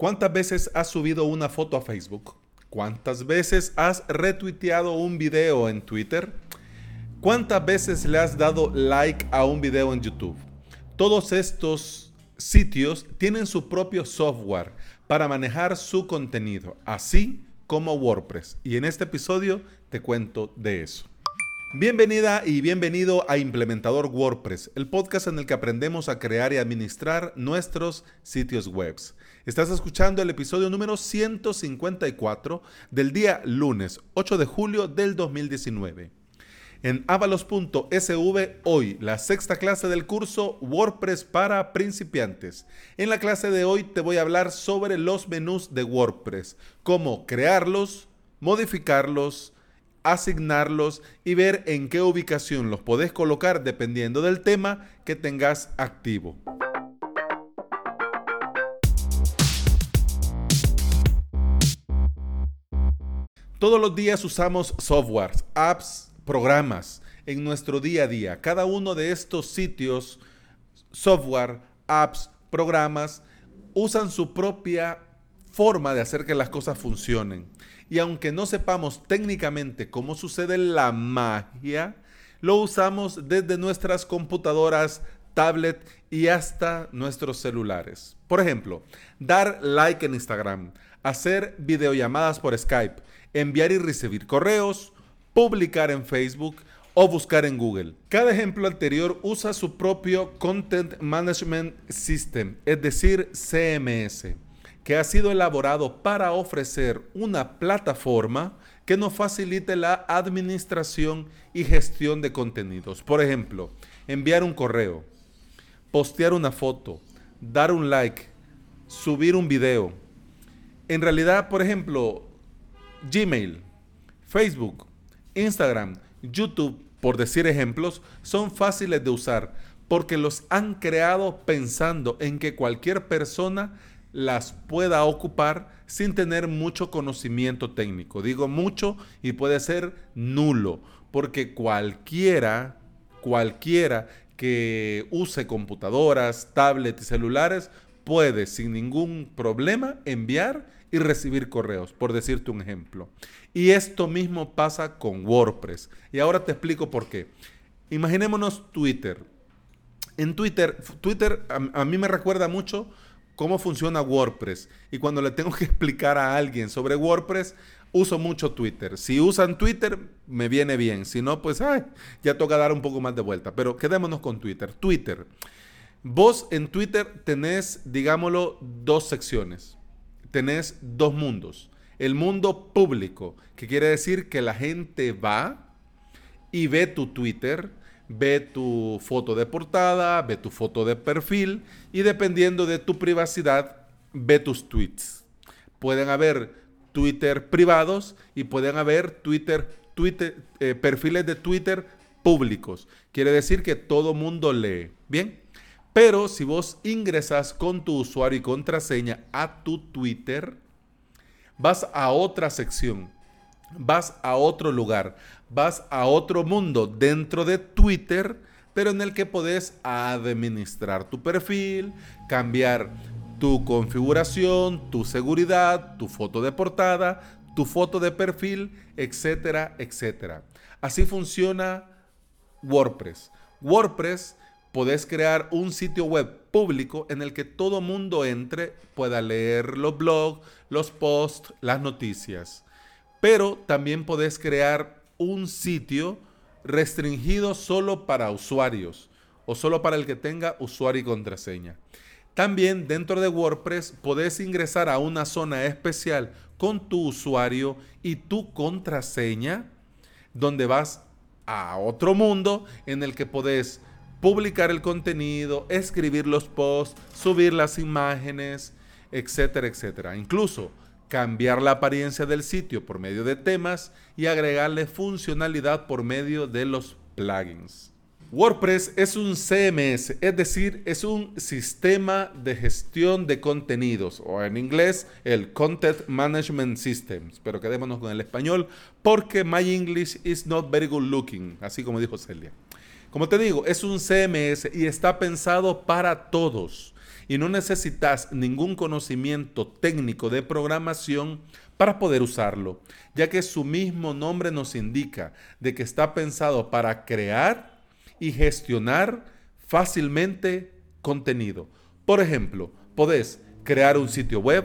¿Cuántas veces has subido una foto a Facebook? ¿Cuántas veces has retuiteado un video en Twitter? ¿Cuántas veces le has dado like a un video en YouTube? Todos estos sitios tienen su propio software para manejar su contenido, así como WordPress. Y en este episodio te cuento de eso. Bienvenida y bienvenido a Implementador WordPress, el podcast en el que aprendemos a crear y administrar nuestros sitios web. Estás escuchando el episodio número 154 del día lunes 8 de julio del 2019. En avalos.sv hoy la sexta clase del curso WordPress para principiantes. En la clase de hoy te voy a hablar sobre los menús de WordPress, cómo crearlos, modificarlos, asignarlos y ver en qué ubicación los podés colocar dependiendo del tema que tengas activo. Todos los días usamos softwares, apps, programas en nuestro día a día. Cada uno de estos sitios, software, apps, programas, usan su propia forma de hacer que las cosas funcionen. Y aunque no sepamos técnicamente cómo sucede la magia, lo usamos desde nuestras computadoras, tablet y hasta nuestros celulares. Por ejemplo, dar like en Instagram, hacer videollamadas por Skype, enviar y recibir correos, publicar en Facebook o buscar en Google. Cada ejemplo anterior usa su propio Content Management System, es decir, CMS que ha sido elaborado para ofrecer una plataforma que nos facilite la administración y gestión de contenidos. Por ejemplo, enviar un correo, postear una foto, dar un like, subir un video. En realidad, por ejemplo, Gmail, Facebook, Instagram, YouTube, por decir ejemplos, son fáciles de usar porque los han creado pensando en que cualquier persona las pueda ocupar sin tener mucho conocimiento técnico. Digo mucho y puede ser nulo, porque cualquiera, cualquiera que use computadoras, tablets y celulares puede sin ningún problema enviar y recibir correos, por decirte un ejemplo. Y esto mismo pasa con WordPress. Y ahora te explico por qué. Imaginémonos Twitter. En Twitter, Twitter a, a mí me recuerda mucho cómo funciona WordPress. Y cuando le tengo que explicar a alguien sobre WordPress, uso mucho Twitter. Si usan Twitter, me viene bien. Si no, pues ya toca dar un poco más de vuelta. Pero quedémonos con Twitter. Twitter. Vos en Twitter tenés, digámoslo, dos secciones. Tenés dos mundos. El mundo público, que quiere decir que la gente va y ve tu Twitter ve tu foto de portada, ve tu foto de perfil y dependiendo de tu privacidad, ve tus tweets. Pueden haber Twitter privados y pueden haber Twitter, Twitter eh, perfiles de Twitter públicos. Quiere decir que todo mundo lee. Bien. Pero si vos ingresas con tu usuario y contraseña a tu Twitter, vas a otra sección vas a otro lugar, vas a otro mundo dentro de Twitter, pero en el que podés administrar tu perfil, cambiar tu configuración, tu seguridad, tu foto de portada, tu foto de perfil, etcétera, etcétera. Así funciona WordPress. WordPress podés crear un sitio web público en el que todo mundo entre, pueda leer los blogs, los posts, las noticias. Pero también podés crear un sitio restringido solo para usuarios o solo para el que tenga usuario y contraseña. También dentro de WordPress podés ingresar a una zona especial con tu usuario y tu contraseña, donde vas a otro mundo en el que podés publicar el contenido, escribir los posts, subir las imágenes, etcétera, etcétera. Incluso cambiar la apariencia del sitio por medio de temas y agregarle funcionalidad por medio de los plugins. WordPress es un CMS, es decir, es un sistema de gestión de contenidos, o en inglés el Content Management System. Pero quedémonos con el español porque my English is not very good looking, así como dijo Celia. Como te digo, es un CMS y está pensado para todos y no necesitas ningún conocimiento técnico de programación para poder usarlo, ya que su mismo nombre nos indica de que está pensado para crear y gestionar fácilmente contenido. Por ejemplo, podés crear un sitio web,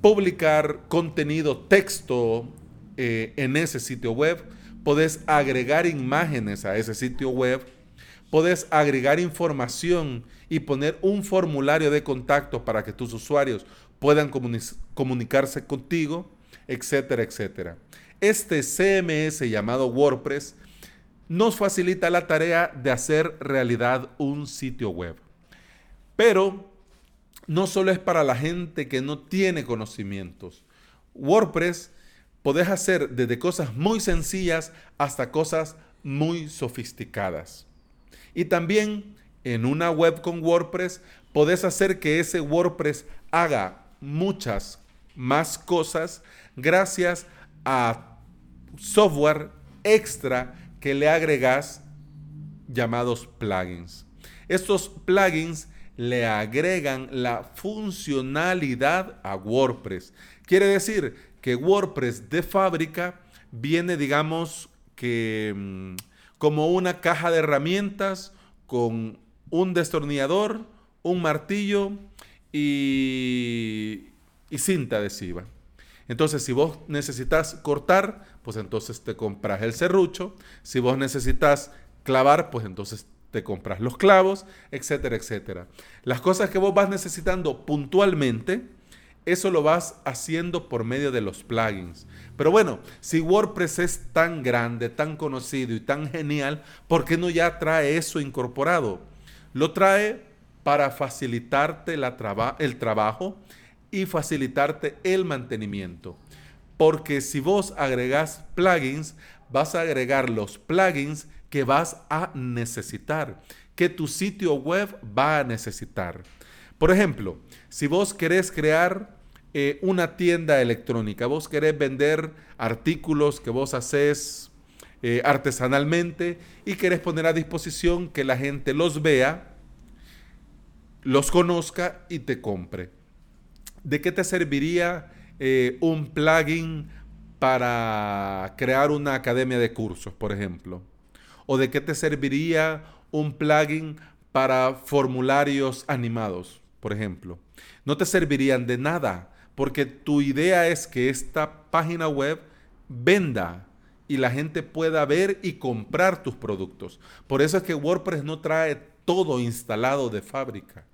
publicar contenido texto eh, en ese sitio web, podés agregar imágenes a ese sitio web, podés agregar información y poner un formulario de contacto para que tus usuarios puedan comunicarse contigo, etcétera, etcétera. Este CMS llamado WordPress nos facilita la tarea de hacer realidad un sitio web. Pero no solo es para la gente que no tiene conocimientos. WordPress podés hacer desde cosas muy sencillas hasta cosas muy sofisticadas. Y también en una web con WordPress podés hacer que ese WordPress haga muchas más cosas gracias a software extra que le agregas llamados plugins. Estos plugins le agregan la funcionalidad a WordPress. Quiere decir que WordPress de fábrica viene, digamos, que mm, como una caja de herramientas con un destornillador, un martillo y, cinta adhesiva. Entonces, si vos necesitas cortar, pues entonces te compras el serrucho. Si vos necesitas clavar, pues entonces te compras los clavos, etcétera, etcétera. Las cosas que vos vas necesitando puntualmente, eso lo vas haciendo por medio de los plugins. Pero bueno, si WordPress es tan grande, tan conocido y tan genial, ¿por qué no ya trae eso incorporado? Lo trae para facilitarte el trabajo y facilitarte el mantenimiento. Porque si vos agregás plugins, vas a agregar los plugins que vas a necesitar, que tu sitio web va a necesitar. Por ejemplo, si vos querés crear eh, una tienda electrónica, vos querés vender artículos que vos haces eh, artesanalmente y querés poner a disposición que la gente los vea, los conozca y te compre. ¿De qué te serviría eh, un plugin para crear una academia de cursos, por ejemplo? ¿O de qué te serviría un plugin para formularios animados, por ejemplo? No te servirían de nada, porque tu idea es que esta página web venda y la gente pueda ver y comprar tus productos. Por eso es que WordPress no trae todo instalado de fábrica.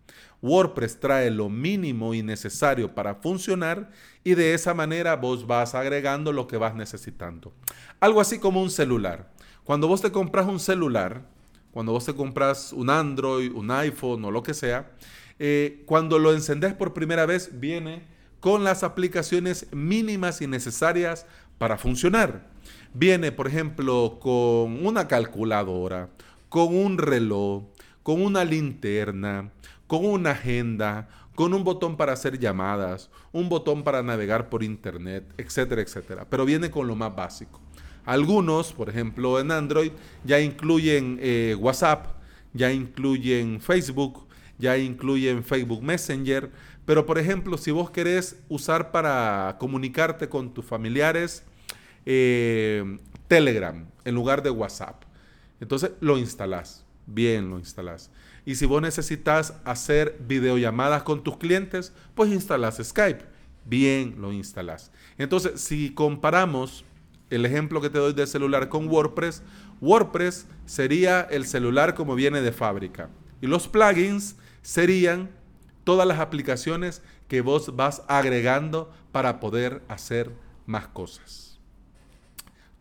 WordPress trae lo mínimo y necesario para funcionar y de esa manera vos vas agregando lo que vas necesitando. Algo así como un celular. Cuando vos te compras un celular, cuando vos te compras un Android, un iPhone o lo que sea, eh, cuando lo encendés por primera vez viene con las aplicaciones mínimas y necesarias para funcionar. Viene, por ejemplo, con una calculadora, con un reloj, con una linterna, con una agenda, con un botón para hacer llamadas, un botón para navegar por internet, etcétera, etcétera. Pero viene con lo más básico. Algunos, por ejemplo, en Android ya incluyen eh, WhatsApp, ya incluyen Facebook, ya incluyen Facebook Messenger. Pero, por ejemplo, si vos querés usar para comunicarte con tus familiares eh, Telegram en lugar de WhatsApp, entonces lo instalás. Bien, lo instalás. Y si vos necesitas hacer videollamadas con tus clientes, pues instalas Skype. Bien, lo instalas. Entonces, si comparamos el ejemplo que te doy de celular con WordPress, WordPress sería el celular como viene de fábrica. Y los plugins serían todas las aplicaciones que vos vas agregando para poder hacer más cosas.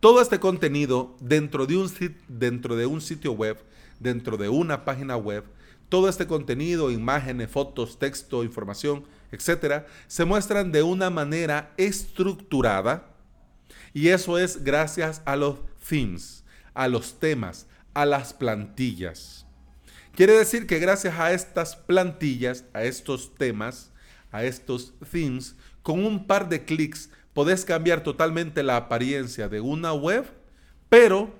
Todo este contenido dentro de un, dentro de un sitio web dentro de una página web, todo este contenido, imágenes, fotos, texto, información, etcétera, se muestran de una manera estructurada y eso es gracias a los themes, a los temas, a las plantillas. Quiere decir que gracias a estas plantillas, a estos temas, a estos themes, con un par de clics podés cambiar totalmente la apariencia de una web, pero,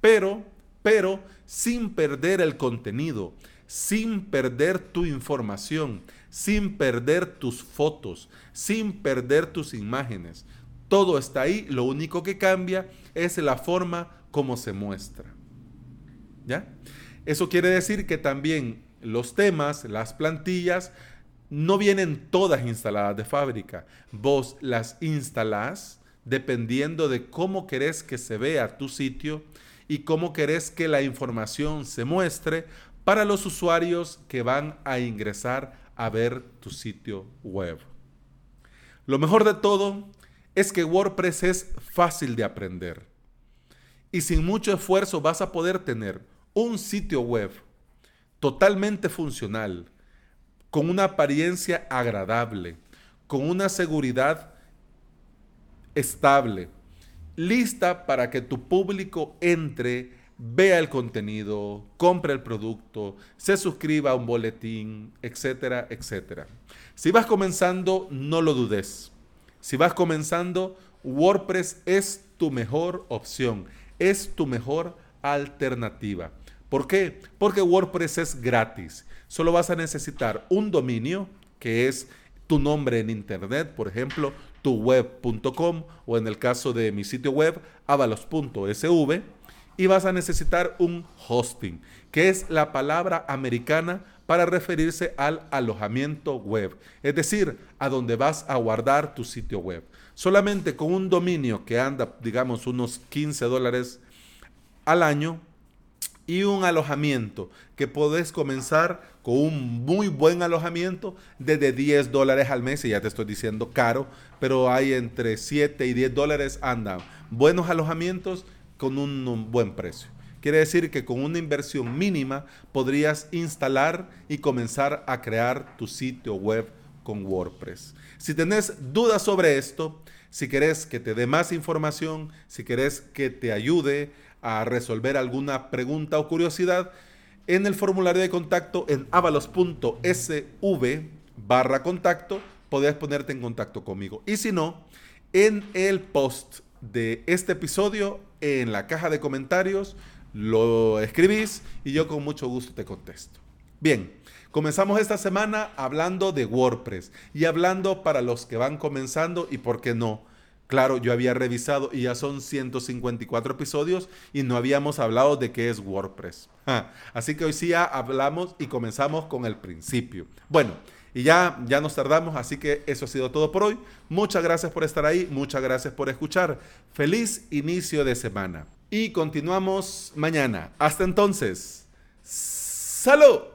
pero, pero sin perder el contenido, sin perder tu información, sin perder tus fotos, sin perder tus imágenes. Todo está ahí, lo único que cambia es la forma como se muestra. ¿Ya? Eso quiere decir que también los temas, las plantillas, no vienen todas instaladas de fábrica. Vos las instalás dependiendo de cómo querés que se vea tu sitio y cómo querés que la información se muestre para los usuarios que van a ingresar a ver tu sitio web. Lo mejor de todo es que WordPress es fácil de aprender y sin mucho esfuerzo vas a poder tener un sitio web totalmente funcional, con una apariencia agradable, con una seguridad estable, lista para que tu público entre, vea el contenido, compre el producto, se suscriba a un boletín, etcétera, etcétera. Si vas comenzando, no lo dudes. Si vas comenzando, WordPress es tu mejor opción, es tu mejor alternativa. ¿Por qué? Porque WordPress es gratis. Solo vas a necesitar un dominio, que es tu nombre en Internet, por ejemplo, tuweb.com o en el caso de mi sitio web, avalos.sv, y vas a necesitar un hosting, que es la palabra americana para referirse al alojamiento web, es decir, a donde vas a guardar tu sitio web. Solamente con un dominio que anda, digamos, unos 15 dólares al año, y un alojamiento que podés comenzar con un muy buen alojamiento desde 10 dólares al mes, y ya te estoy diciendo caro, pero hay entre 7 y 10 dólares andan buenos alojamientos con un, buen precio. Quiere decir que con una inversión mínima podrías instalar y comenzar a crear tu sitio web con WordPress. Si tenés dudas sobre esto, si querés que te dé más información, si querés que te ayude a resolver alguna pregunta o curiosidad, en el formulario de contacto en avalos.sv barra contacto podés ponerte en contacto conmigo. Y si no, en el post de este episodio, en la caja de comentarios, lo escribís y yo con mucho gusto te contesto. Bien, comenzamos esta semana hablando de WordPress y hablando para los que van comenzando y por qué no, Claro, yo había revisado y ya son 154 episodios y no habíamos hablado de qué es WordPress. así que hoy sí ya hablamos y comenzamos con el principio. Bueno, y ya, ya nos tardamos, así que eso ha sido todo por hoy. Muchas gracias por estar ahí, muchas gracias por escuchar. Feliz inicio de semana. Y continuamos mañana. Hasta entonces. ¡Salud!